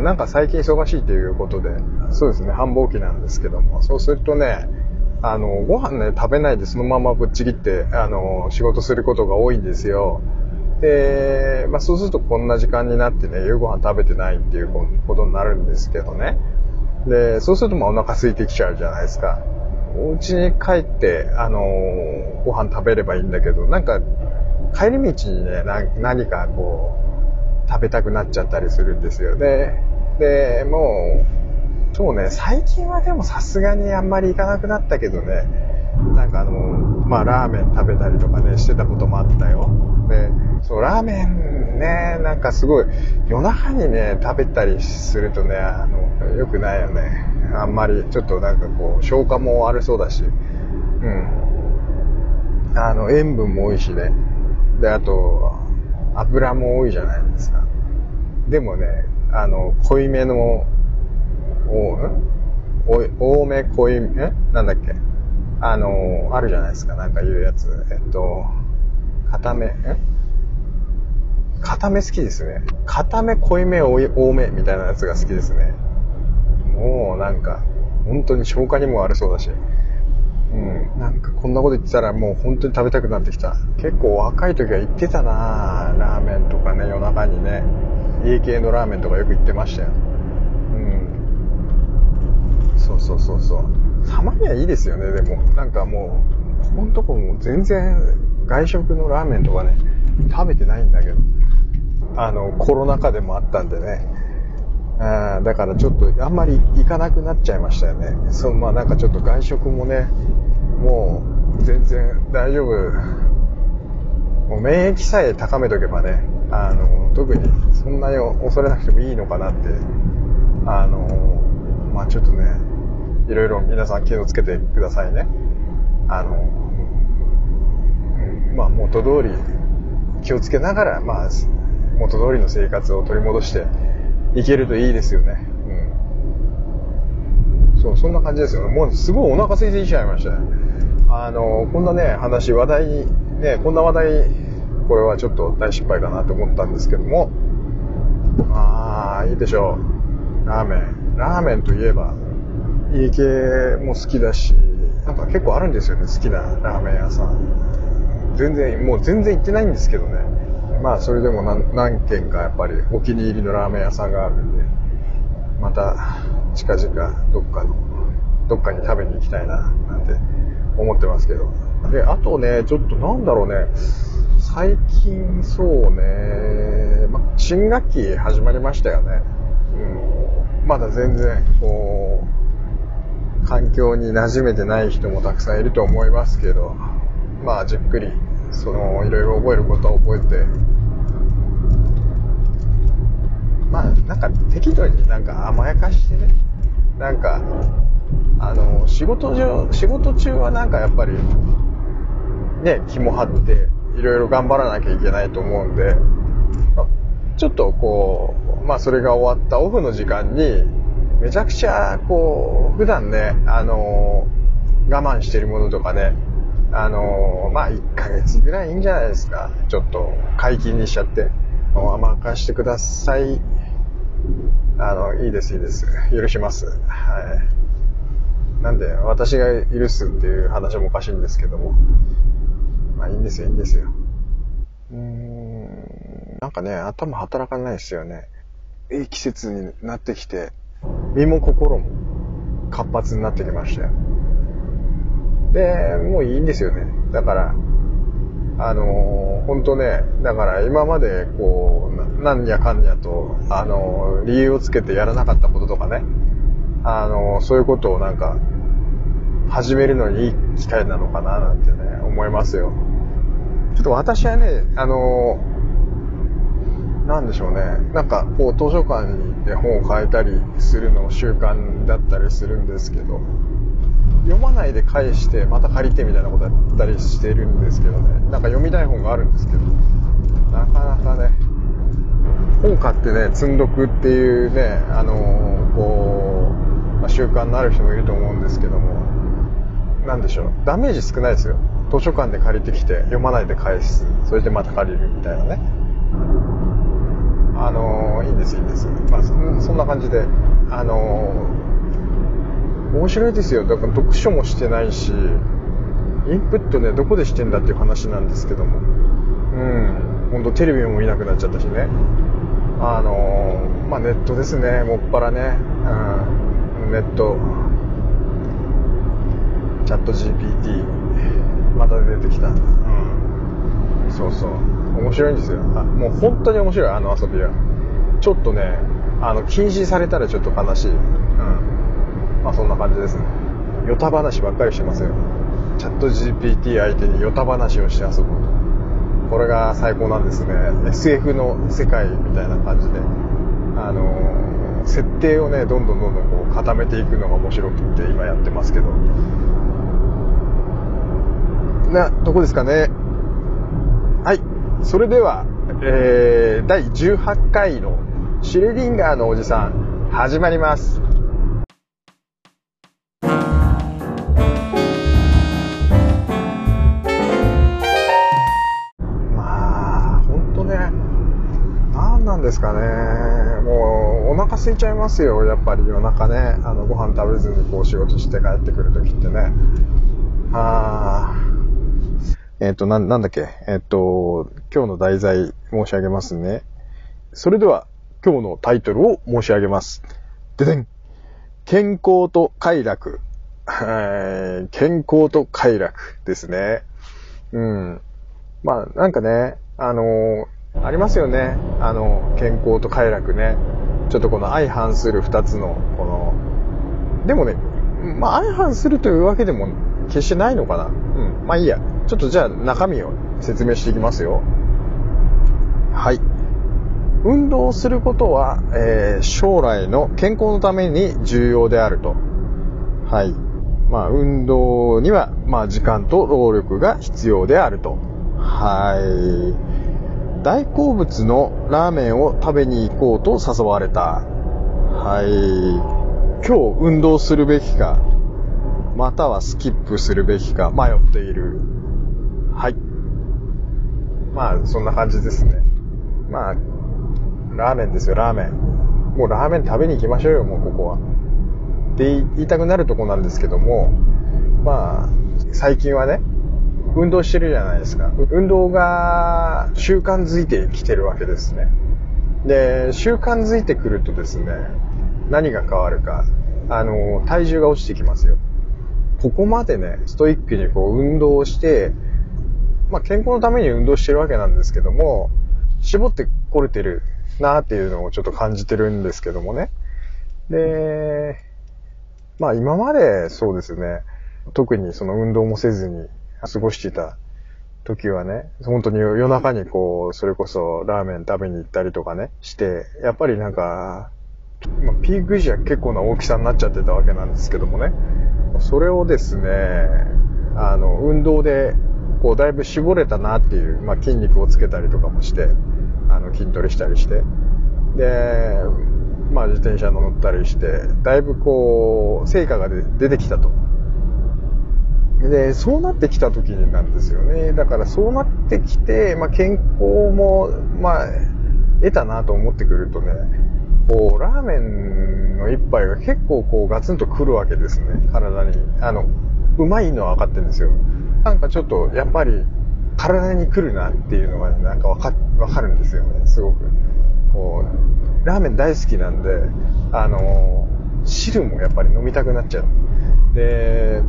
なんか最近忙しいということで、そうですね、繁忙期なんですけども、そうするとね、あの、ご飯ね、食べないでそのままぶっちぎって、あの、仕事することが多いんですよ。で、まあそうするとこんな時間になってね、夕ご飯食べてないっていうことになるんですけどね。で、そうするとまあお腹空いてきちゃうじゃないですか。お家に帰って、あの、ご飯食べればいいんだけど、なんか、帰り道にね、何かこう、食べたくなっちゃったりするんですよ。で、で、もう、そうね、最近はでもさすがにあんまり行かなくなったけどね、なんかあの、まあラーメン食べたりとかね、してたこともあったよ。で、そう、ラーメンね、なんかすごい、夜中にね、食べたりするとね、あの、良くないよね。あんまり、ちょっとなんかこう、消化も悪そうだし、うん。あの、塩分も多いしね。で、あと、油も多いじゃないですか。でもね、あの、濃いめの、お、多め濃いめ、えなんだっけ？あの、あるじゃないですか、なんか言うやつ。えっと、固め、え固め好きですね。固め、濃いめ、多めみたいなやつが好きですね。もうなんか、本当に消化にも悪そうだし。うん。なんかこんなこと言ってたらもう本当に食べたくなってきた。結構若い時は行ってたなラーメンとかね、夜中にね。家系のラーメンとかよく行ってましたよ。うん。そうそうそうそう。たまにはいいですよね、でも。なんかもう、ここのとこも全然外食のラーメンとかね、食べてないんだけど。あの、コロナ禍でもあったんでね。あだからちょっとあんまり行かなくなっちゃいましたよね。そのまあなんかちょっと外食もね、もう全然大丈夫。もう免疫さえ高めとけばね、あの、特にそんなに恐れなくてもいいのかなって、あの、まあちょっとね、いろいろ皆さん気をつけてくださいね。あの、まあ元通り気をつけながら、まあ元通りの生活を取り戻していけるといいですよね。うん。そう、そんな感じですよね。もうすごいお腹空いてきちゃいましたね。あの、こんなね、話、話題、ね、こんな話題、これはちょっと大失敗かなと思ったんですけども、ああ、いいでしょう。ラーメン。ラーメンといえば、家系も好きだし、なんか結構あるんですよね、好きなラーメン屋さん。全然、もう全然行ってないんですけどね。まあ、それでも何何軒かやっぱりお気に入りのラーメン屋さんがあるんで、また近々どっかの、どっかに食べに行きたいな、なんて思ってますけど。で、あとね、ちょっとなんだろうね、最近そうね、ま、新学期始まりましたよね。うん。まだ全然、こう、環境に馴染めてない人もたくさんいると思いますけど、まあじっくり、その、いろいろ覚えることは覚えて、まあなんか適度になんか甘やかしてね、なんか、あの、仕事中、仕事中はなんかやっぱり、ね、気も張って、いろいろ頑張らなきゃいけないと思うんで、あちょっとこう、まあそれが終わったオフの時間に、めちゃくちゃ、こう、普段ね、あの、我慢してるものとかね、あのー、まあ、1ヶ月ぐらいいいんじゃないですか。ちょっと、解禁にしちゃって。甘かしてください。あの、いいです、いいです。許します。はい。なんで、私が許すっていう話もおかしいんですけども。まあ、いいんですよ、いいんですよ。うーん、なんかね、頭働かないですよね。いい季節になってきて、身も心も活発になってきましたよ。で、もういいんですよね。だから、あのー、本当ね、だから今までこう、なんやかんやと、あのー、理由をつけてやらなかったこととかね、あのー、そういうことをなんか、始めるのにいい機会なのかななんてね、思いますよ。ちょっと私はね、あのなんでしょうね。なんか、こう、図書館に行って本を変えたりするのを習慣だったりするんですけど、読まないで返して、また借りてみたいなことやったりしてるんですけどね。なんか読みたい本があるんですけど、なかなかね、本買ってね、積んどくっていうね、あのー、こう、まあ、習慣のある人もいると思うんですけども、なんでしょう、ダメージ少ないですよ。図書館で借りてきて、読まないで返す。それでまた借りるみたいなね。あのー、いいんです、いいんです。まあ、そんな感じで、あのー、面白いですよ。だから読書もしてないし、インプットね、どこでしてんだっていう話なんですけども。うん。ほんとテレビも見なくなっちゃったしね。あのー、まあネットですね、もっぱらね。うん。ネット。チャット GPT。また出てきた。うん。そうそう。面白いんですよ。あ、もう本当に面白い、あの遊びは。ちょっとね、あの、禁止されたらちょっと悲しい。うん。まあそんな感じですね。ヨタ話ばっかりしてますよ。チャット GPT 相手にヨタ話をして遊ぶ。これが最高なんですね。SF の世界みたいな感じで。あのー、設定をね、どんどんどんどんこう固めていくのが面白くって今やってますけど。な、どこですかね。はい。それでは、えー、第18回のシュレディンガーのおじさん、始まりま。すますよ、やっぱり夜中ね。あの、ご飯食べずにこう仕事して帰ってくるときってね。あえっ、ー、と、な、なんだっけ？えっ、ー、と、今日の題材申し上げますね。それでは、今日のタイトルを申し上げます。ででん。健康と快楽。健康と快楽ですね。うん。まあ、なんかね、あのー、ありますよね。あの、健康と快楽ね。ちょっとこの相反する二つの、この、でもね、まあ相反するというわけでも決してないのかな。うん。まあいいや。ちょっとじゃあ中身を説明していきますよ。はい。運動することは、えー、将来の健康のために重要であると。はい。まあ、運動には、まあ、時間と労力が必要であると。はい。大好物のラーメンを食べに行こうと誘われた。はい。今日運動するべきか、またはスキップするべきか迷っている。はい。まあ、そんな感じですね。まあ、ラーメンですよ、ラーメン。もうラーメン食べに行きましょうよ、もうここは。って言いたくなるとこなんですけども、まあ、最近はね、運動してるじゃないですか。運動が習慣づいてきてるわけですね。で、習慣づいてくるとですね、何が変わるか。あの、体重が落ちてきますよ。ここまでね、ストイックにこう運動をして、まあ健康のために運動してるわけなんですけども、絞ってこれてるなっていうのをちょっと感じてるんですけどもね。で、まあ今までそうですね、特にその運動もせずに過ごしてた時はね、本当に夜中にこう、それこそラーメン食べに行ったりとかね、して、やっぱりなんか、ピーク時は結構な大きさになっちゃってたわけなんですけどもね、それをですね、あの、運動で、こう、だいぶ絞れたなっていう、まあ、筋肉をつけたりとかもして、あの、筋トレしたりして、で、まあ、自転車乗ったりして、だいぶこう、成果が出てきたと。で、そうなってきた時になんですよね。だからそうなってきて、まあ、健康も、まあ、得たなと思ってくるとね、こう、ラーメンの一杯が結構こう、ガツンとくるわけですね。体に。あの、うまいのは分かってるんですよ。なんかちょっと、やっぱり、体に来るなっていうのが、ね、なんか分か、分かるんですよね。すごく。こう、ラーメン大好きなんで、あの、汁もやっぱり飲みたくなっちゃう。で、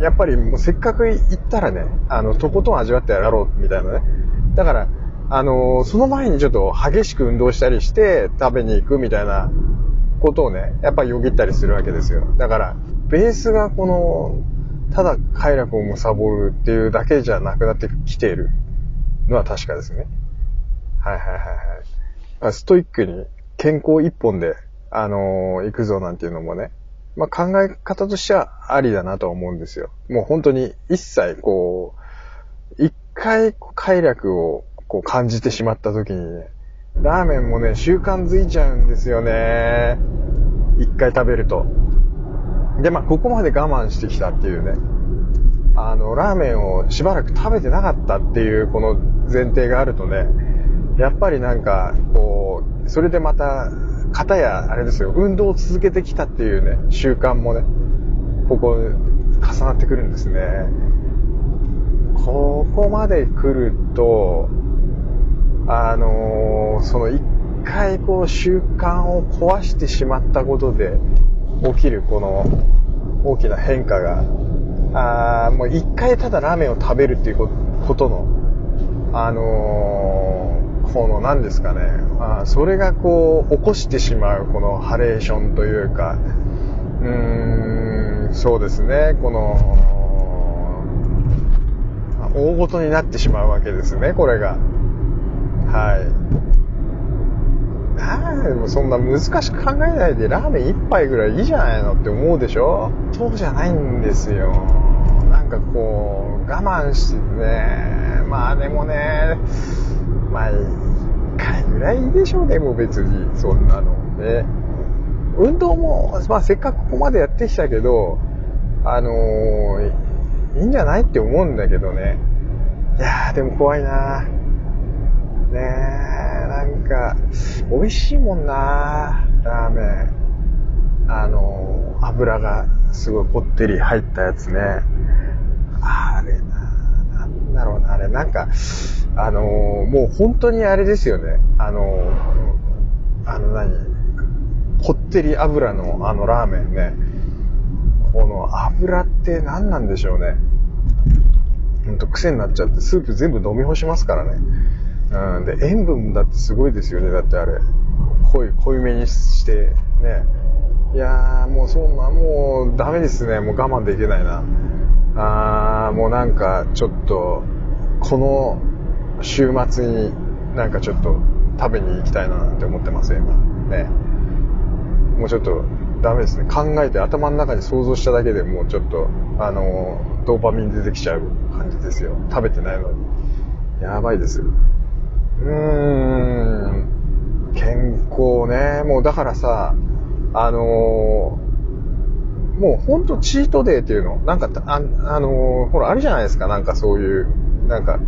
やっぱりもうせっかく行ったらね、あの、とことん味わってやろうみたいなね。だから、あの、その前にちょっと激しく運動したりして食べに行くみたいなことをね、やっぱよぎったりするわけですよ。だから、ベースがこの、ただ快楽を貪るっていうだけじゃなくなってきているのは確かですね。はいはいはいはい。ストイックに健康一本で、あのー、行くぞなんていうのもね、まあ、考え方としてはありだなとは思うんですよ。もう本当に一切こう、一回快楽をこう感じてしまった時にね、ラーメンもね、習慣づいちゃうんですよね。一回食べると。で、まあ、ここまで我慢してきたっていうね。あの、ラーメンをしばらく食べてなかったっていうこの前提があるとね、やっぱりなんか、こう、それでまた、方や、あれですよ、運動を続けてきたっていうね、習慣もね、ここ、重なってくるんですね。ここまで来ると、あのー、その一回こう習慣を壊してしまったことで起きるこの大きな変化が、あもう一回ただラーメンを食べるっていうことの、あのー、この何ですかね、あそれがこう起こしてしまうこのハレーションというか、うーん、そうですね、この、大ごとになってしまうわけですね、これが。はい。あでもそんな難しく考えないでラーメン一杯ぐらいいいじゃないのって思うでしょ？そうじゃないんですよ。なんかこう、我慢してね、まあでもね、まあ一回ぐらいでしょうね、もう別に、そんなの。ね。運動も、まあせっかくここまでやってきたけど、あのー、いいんじゃないって思うんだけどね。いやーでも怖いなねえ、なんか、美味しいもんなラーメン。あの、油がすごいこってり入ったやつね。あれな、なんだろうな、んか、あの、もう本当にあれですよね。あの、あの何、こってり油のあのラーメンね。この油って何なんでしょうね。ほんと癖になっちゃって、スープ全部飲み干しますからね。うん、で、塩分だってすごいですよね、だってあれ。濃い、濃いめにして、ね。いやー、もうそんな、もうダメですね。もう我慢できないな。あー、もうなんかちょっと、この週末になんかちょっと食べに行きたいなって思ってますよ、今。ね。もうちょっとダメですね。考えて頭の中に想像しただけでもうちょっと、あのドーパミン出てきちゃう感じですよ。食べてないのに。やばいです。うーん、健康ね。もうだからさ、あの、もうほんとチートデーっていうの、なんか、あ、あの、ほら、あるじゃないですか、なんかそういう、なんか、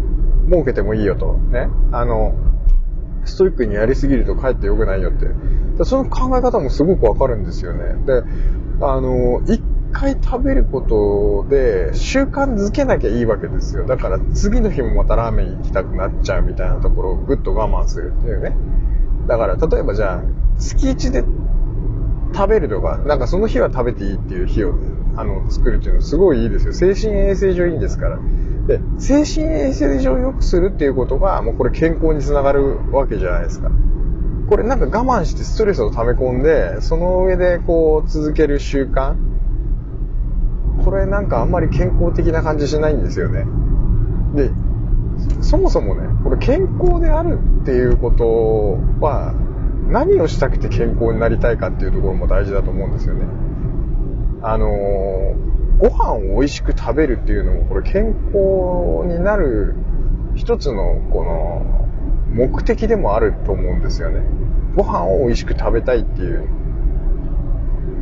儲けてもいいよと、ね。あの、ストイックにやりすぎるとかえって良くないよって。その考え方もすごくわかるんですよね。で、あの、一回食べることで習慣づけなきゃいいわけですよ。だから次の日もまたラーメン行きたくなっちゃうみたいなところをぐっと我慢するっていうね。だから例えばじゃあ月1で食べるとか、なんかその日は食べていいっていう日をあの作るっていうのはすごいいいですよ。精神衛生上いいんですから。で、精神衛生上良くするっていうことがもうこれ健康につながるわけじゃないですか。これなんか我慢してストレスを溜め込んで、その上でこう続ける習慣これなんかあんまり健康的な感じしないんですよね。で、そもそもね、これ健康であるっていうことは、何をしたくて健康になりたいかっていうところも大事だと思うんですよね。あのー、ご飯を美味しく食べるっていうのも、これ健康になる一つの、この、目的でもあると思うんですよね。ご飯を美味しく食べたいっていう。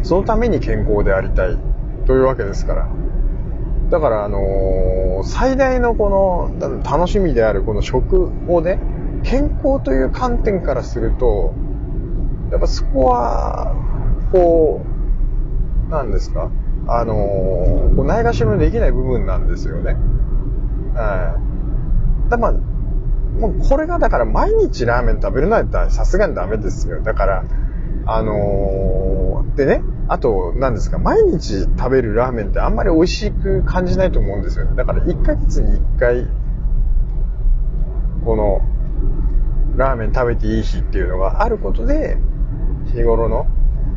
そのために健康でありたい。というわけですから。だから、あのー、最大のこの楽しみであるこの食をね、健康という観点からすると、やっぱそこは、こう、なんですか？あのー、ないがしろにできない部分なんですよね。はい。だまあ、もうこれがだから毎日ラーメン食べるなんてさすがにダメですよ。だから、あのー、でね、あと、何ですか、毎日食べるラーメンってあんまり美味しく感じないと思うんですよね。だから1ヶ月に1回、この、ラーメン食べていい日っていうのがあることで、日頃の、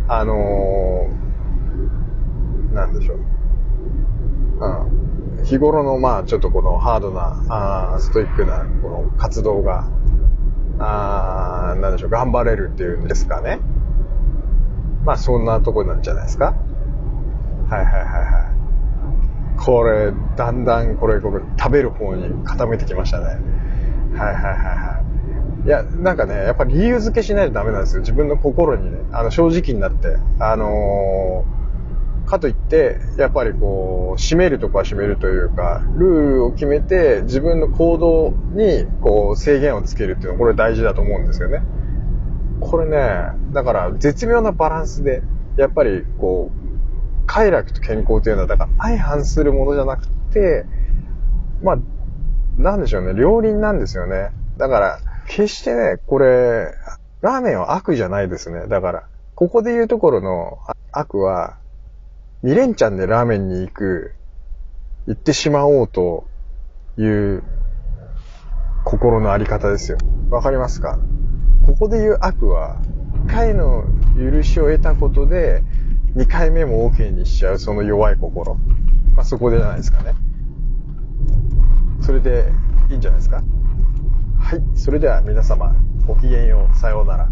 あのー、なんでしょう。うん。日頃の、まあ、ちょっとこのハードな、あストイックな、この活動が、あなんでしょう、頑張れるっていうんですかね。まあそんなとこなんじゃないですか。はいはいはいはい。これ、だんだんこれ、これ食べる方に傾いてきましたね。はいはいはいはい。いや、なんかね、やっぱり理由付けしないとダメなんですよ。自分の心にね、あの、正直になって。あのー、かといって、やっぱりこう、締めるとこは締めるというか、ルールを決めて自分の行動にこう制限をつけるっていうのはこれ大事だと思うんですよね。これね、だから絶妙なバランスで、やっぱりこう、快楽と健康というのは、だから相反するものじゃなくて、まあ、なんでしょうね、両輪なんですよね。だから、決してね、これ、ラーメンは悪じゃないですね。だから、ここで言うところの悪は、2連チャンでラーメンに行く、行ってしまおうという心のあり方ですよ。わかりますか？ここで言う悪は、1回の許しを得たことで、2回目も OK にしちゃうその弱い心。まあ、そこでじゃないですかね。それでいいんじゃないですか？はい。それでは皆様、ごきげんよう。さようなら。